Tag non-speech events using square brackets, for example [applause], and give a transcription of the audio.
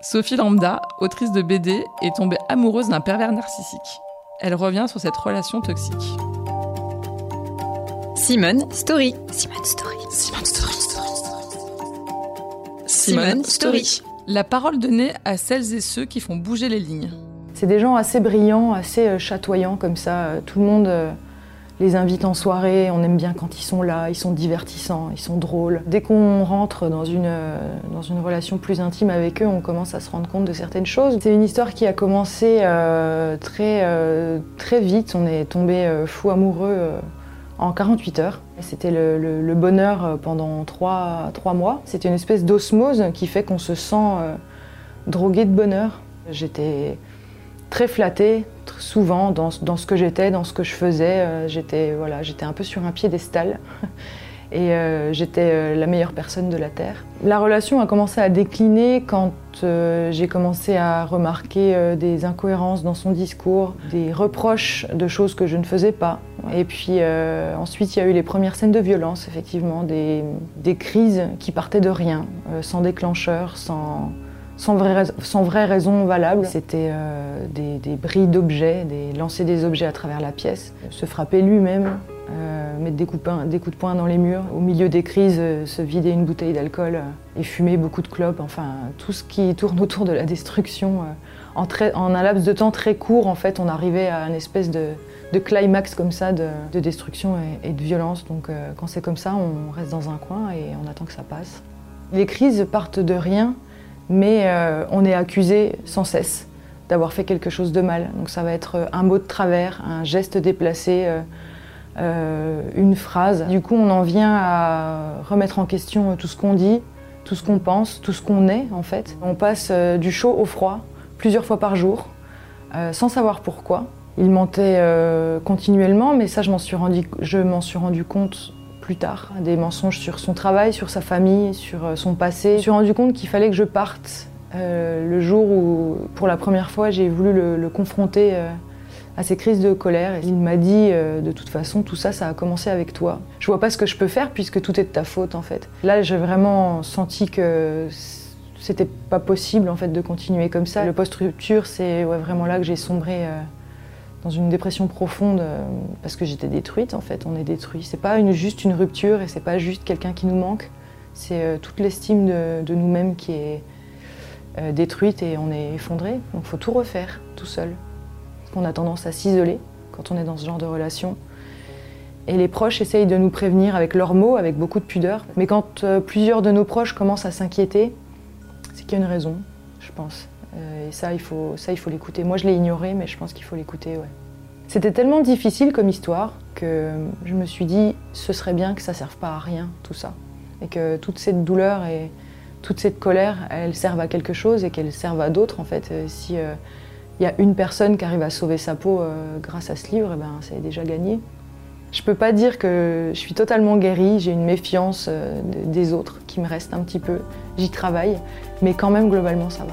Sophie Lambda, autrice de BD, est tombée amoureuse d'un pervers narcissique. Elle revient sur cette relation toxique. Simone Story. Simone Story. Simone Story. Simone Story. La parole donnée à celles et ceux qui font bouger les lignes. C'est des gens assez brillants, assez euh, chatoyants comme ça. Euh, Tout le monde euh, les invite en soirée, on aime bien quand ils sont là, ils sont divertissants, ils sont drôles. Dès qu'on rentre dans une, euh, dans une relation plus intime avec eux, on commence à se rendre compte de certaines choses. C'est une histoire qui a commencé euh, très, euh, très vite, on est tombé fou amoureux en 48 heures. C'était le, bonheur pendant trois, trois mois. C'était une espèce d'osmose qui fait qu'on se sent drogué de bonheur. J'étais très flattée, souvent dans, ce que j'étais, dans ce que je faisais. Euh, j'étais voilà, un peu sur un piédestal [laughs] et euh, j'étais euh, la meilleure personne de la Terre. La relation a commencé à décliner quand j'ai commencé à remarquer des incohérences dans son discours, des reproches de choses que je ne faisais pas. Et puis ensuite, il y a eu les premières scènes de violence, effectivement, des, des crises qui partaient de rien, sans déclencheur, sans, sans vraie, sans vraie raison valable. C'était euh, des, des bris d'objets, des, lancer des objets à travers la pièce, se frapper lui-même, euh, mettre des coups, de poing- des coups de poing dans les murs, au milieu des crises, euh, se vider une bouteille d'alcool et fumer beaucoup de clopes, enfin tout ce qui tourne autour de la destruction. en, très- en un laps de temps très court, en fait, on arrivait à une espèce de, de climax comme ça de, de destruction et, et de violence. Donc quand c'est comme ça, on reste dans un coin et on attend que ça passe. Les crises partent de rien, mais euh, on est accusé sans cesse d'avoir fait quelque chose de mal. Donc ça va être euh, un mot de travers, un geste déplacé, euh, une phrase. Du coup, on en vient à remettre en question tout ce qu'on dit, tout ce qu'on pense, tout ce qu'on est en fait. On passe du chaud au froid plusieurs fois par jour, sans savoir pourquoi. Il mentait continuellement, mais ça, je m'en suis je m'en suis rendu compte plus tard. Des mensonges sur son travail, sur sa famille, sur euh, son passé. Je me suis rendu compte qu'il fallait que je parte euh, le jour où, pour la première fois, j'ai voulu le, confronter euh, à ses crises de colère. Il m'a dit, de toute façon, tout ça, ça a commencé avec toi. Je vois pas ce que je peux faire puisque tout est de ta faute, en fait. Là, j'ai vraiment senti que c'était pas possible, en fait, de continuer comme ça. Le post-rupture, c'est vraiment là que j'ai sombré. Dans une dépression profonde euh, parce que j'étais détruite en fait, on est détruit. C'est pas juste une rupture et c'est pas juste quelqu'un qui nous manque, c'est euh, toute l'estime de, nous-mêmes qui est euh, détruite et on est effondré. Donc il faut tout refaire tout seul. Qu'on a tendance à s'isoler quand on est dans ce genre de relation. Et les proches essayent de nous prévenir avec leurs mots, avec beaucoup de pudeur. Mais quand plusieurs de nos proches commencent à s'inquiéter, c'est qu'il y a une raison, je pense. Euh, et ça, il faut, ça, il faut l'écouter. Moi, je l'ai ignoré, mais je pense qu'il faut l'écouter, ouais. C'était tellement difficile comme histoire que je me suis dit, ce serait bien que ça serve pas à rien, tout ça. Et que toute cette douleur et toute cette colère, elles servent à quelque chose et qu'elles servent à d'autres, en fait. Euh, si il y a une personne qui arrive à sauver sa peau euh, grâce à ce livre, eh ben, c'est déjà gagné. Je peux pas dire que je suis totalement guérie, j'ai une méfiance euh, de- des autres qui me reste un petit peu. J'y travaille, mais quand même, globalement, ça va.